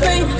pain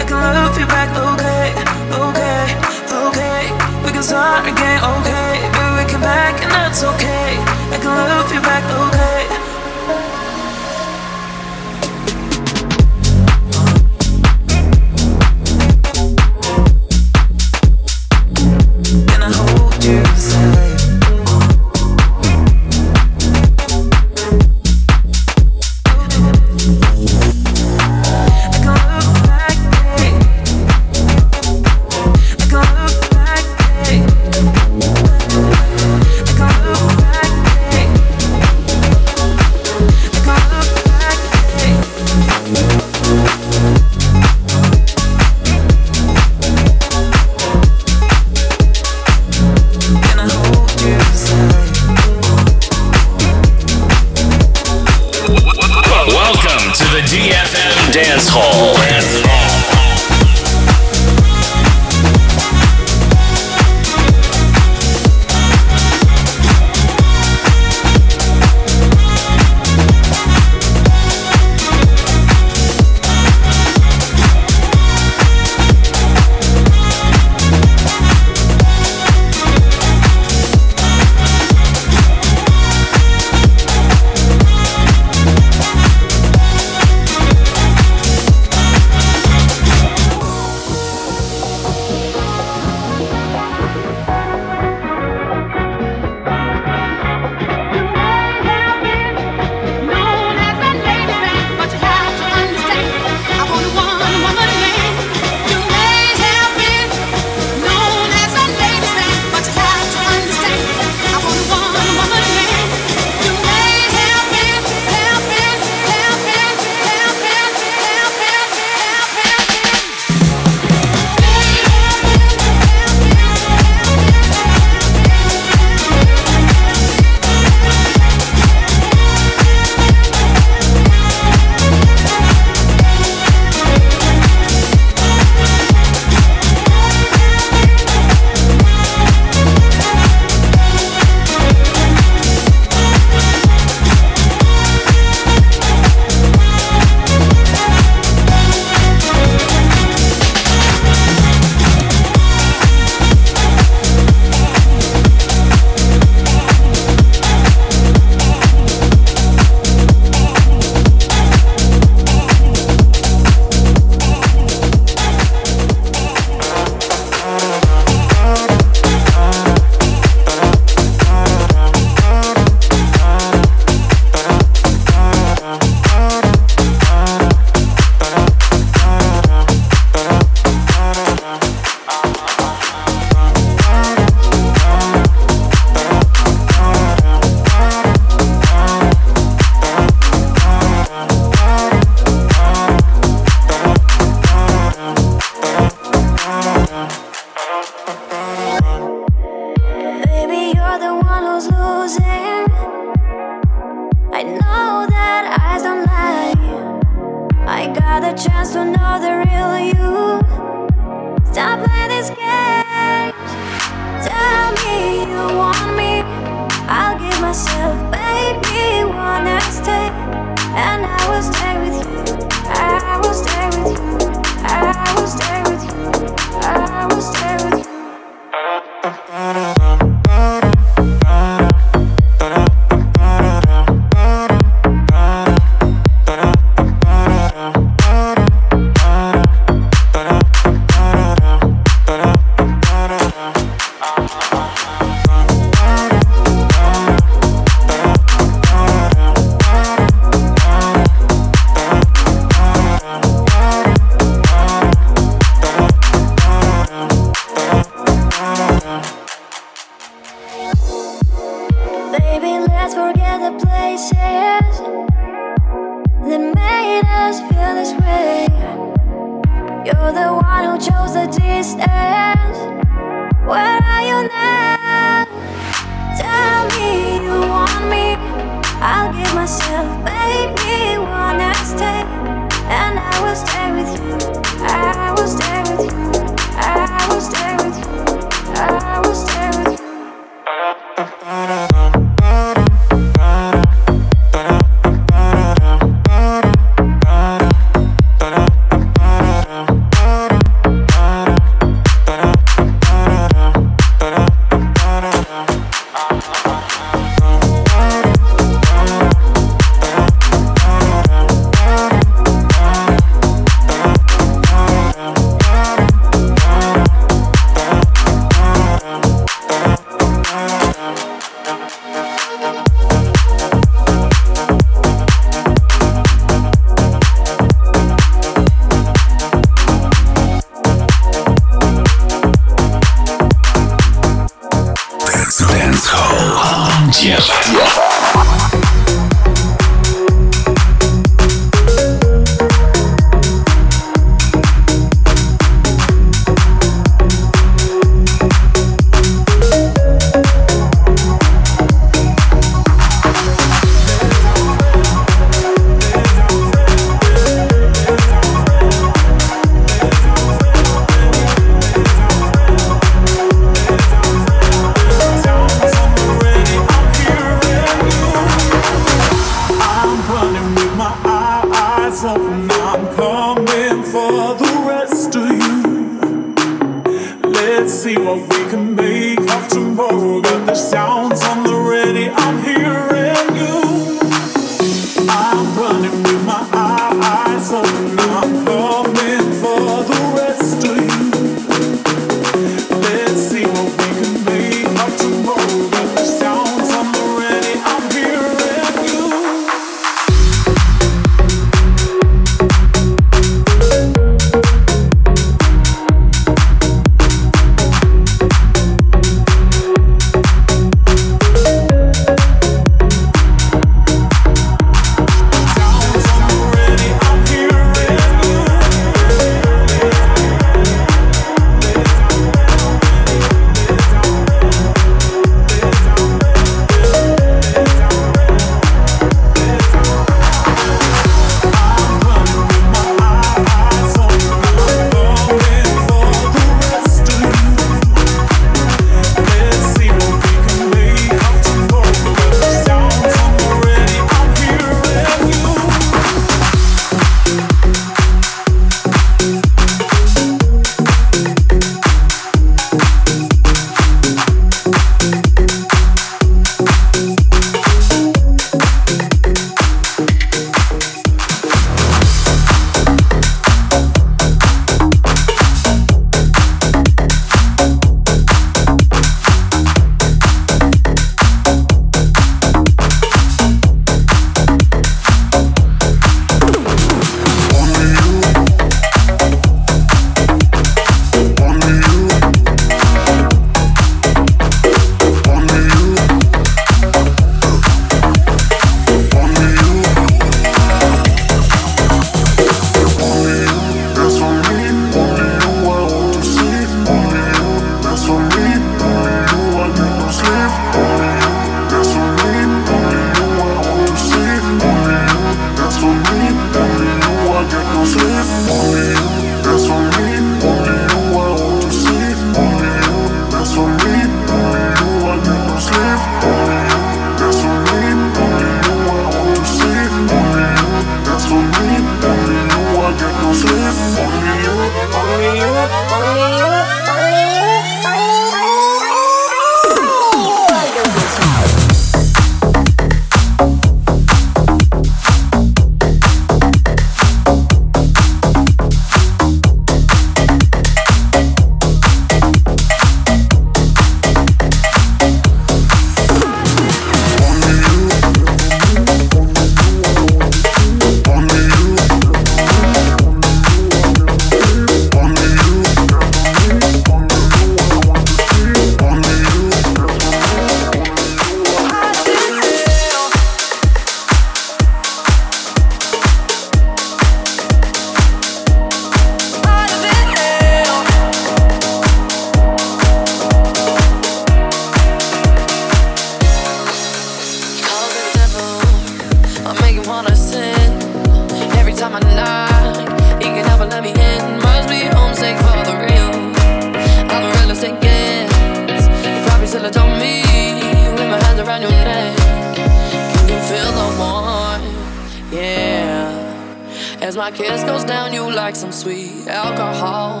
like some sweet alcohol.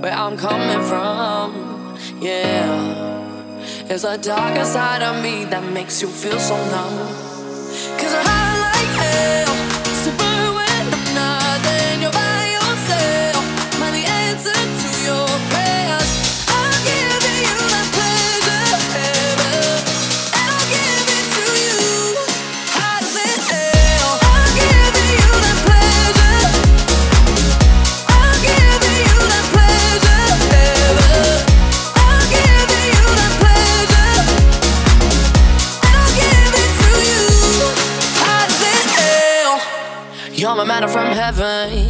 Where I'm coming from, yeah. There's a darker side of me that makes you feel so numb. Cause I like hell. Heaven.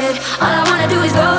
All I wanna do is go.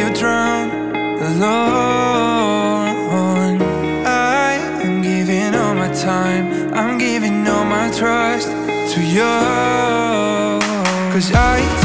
you drown alone. I am giving all my time, I'm giving all my trust to you. Cause I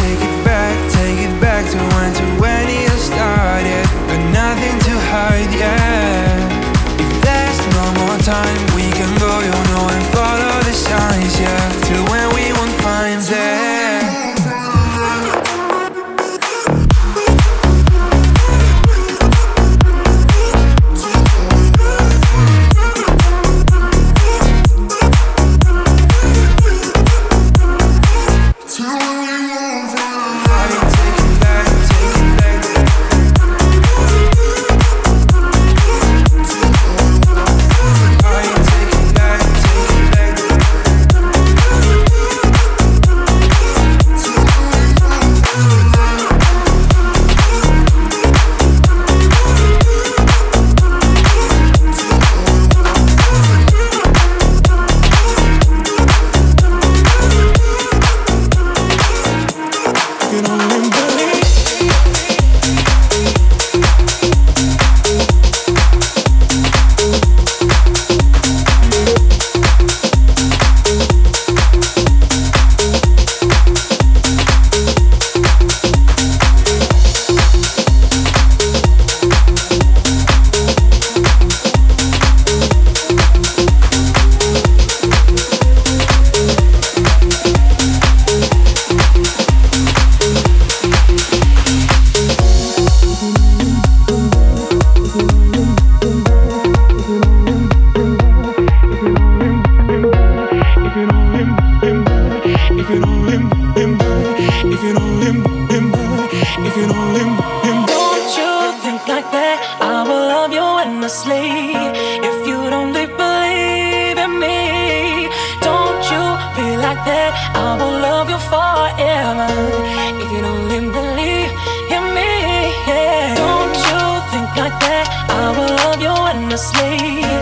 you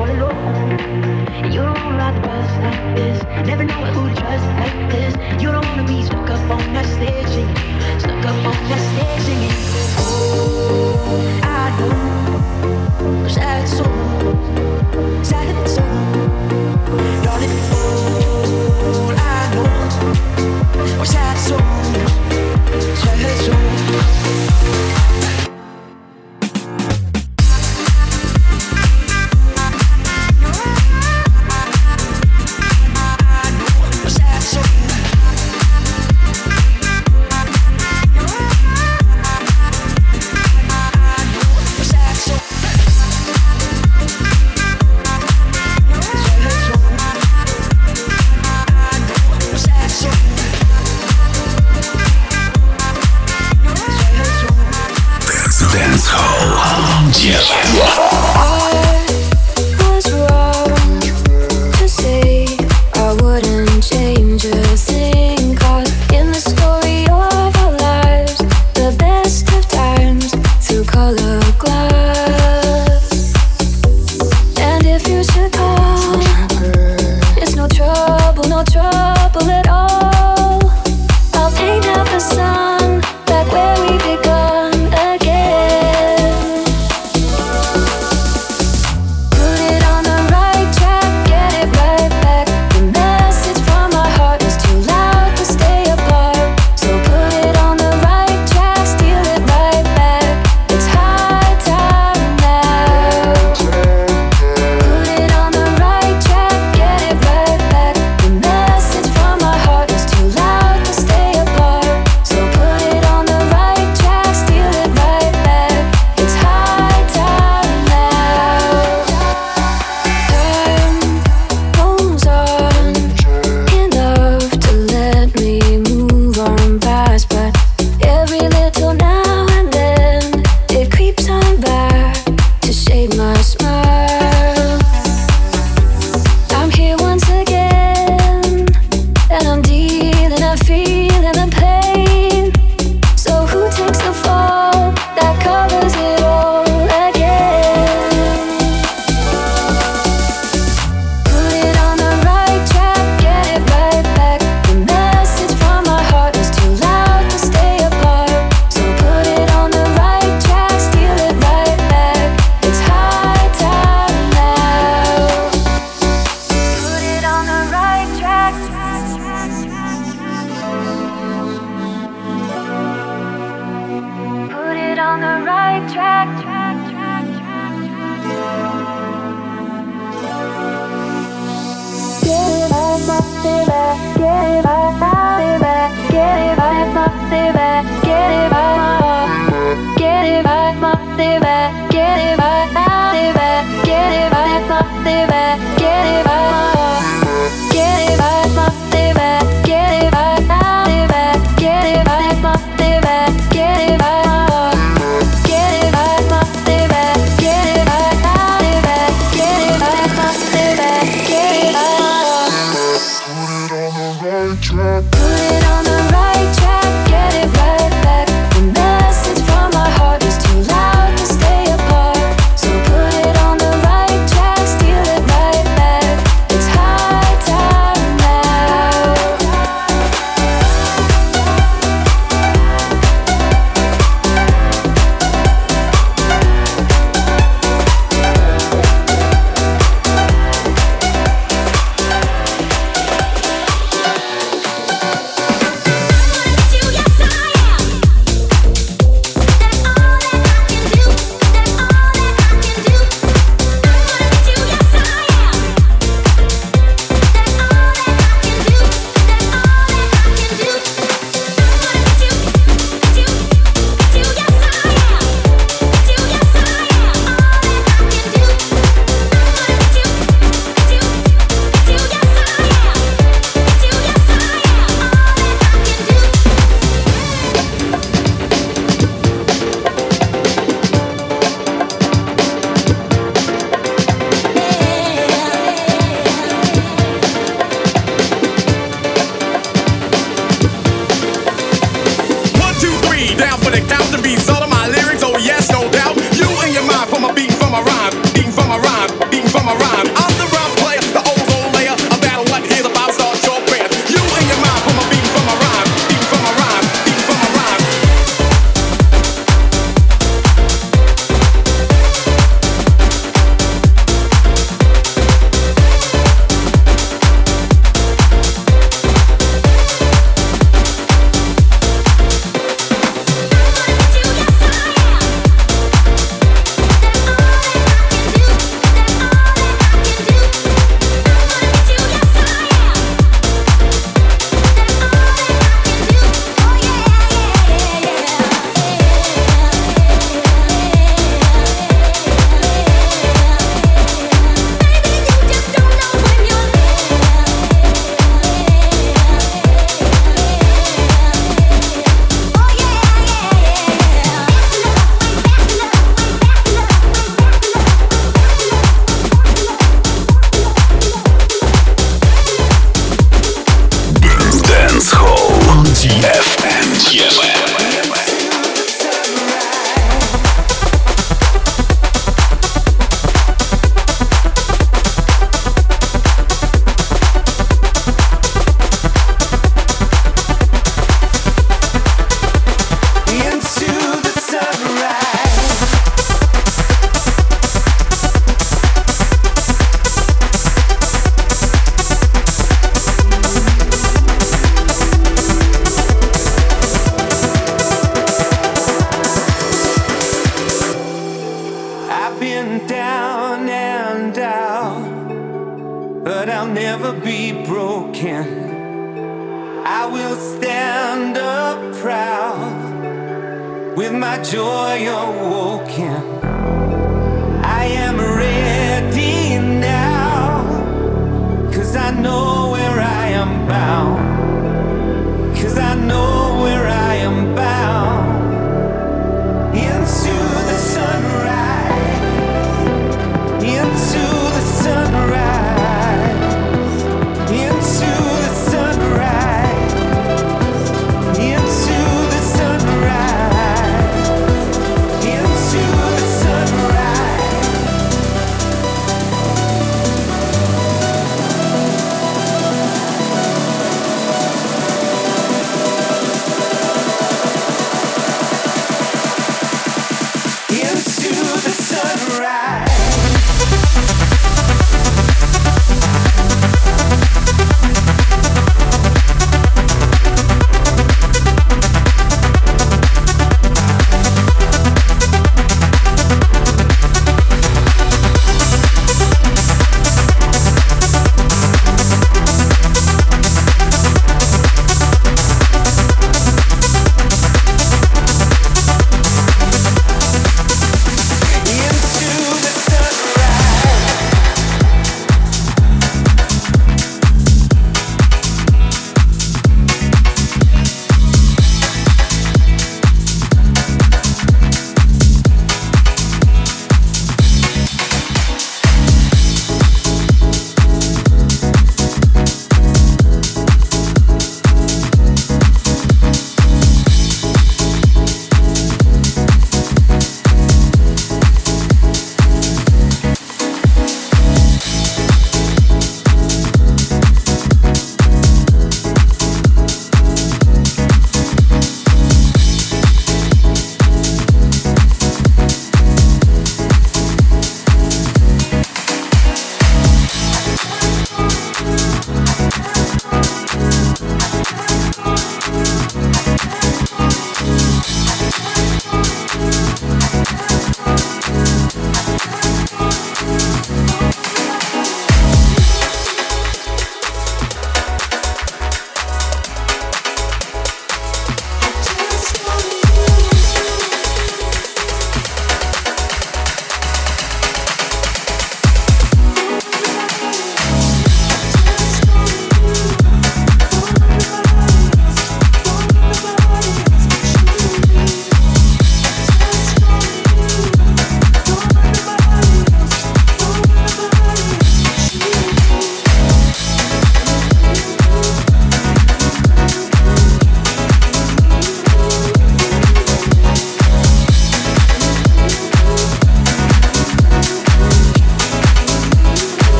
You don't ride the bus like this. Never know who to trust like this. You don't wanna be stuck up on that stage. Stuck up on that stage. Oh, I know. Sad song, sad. Darling, oh, I know. Sad song.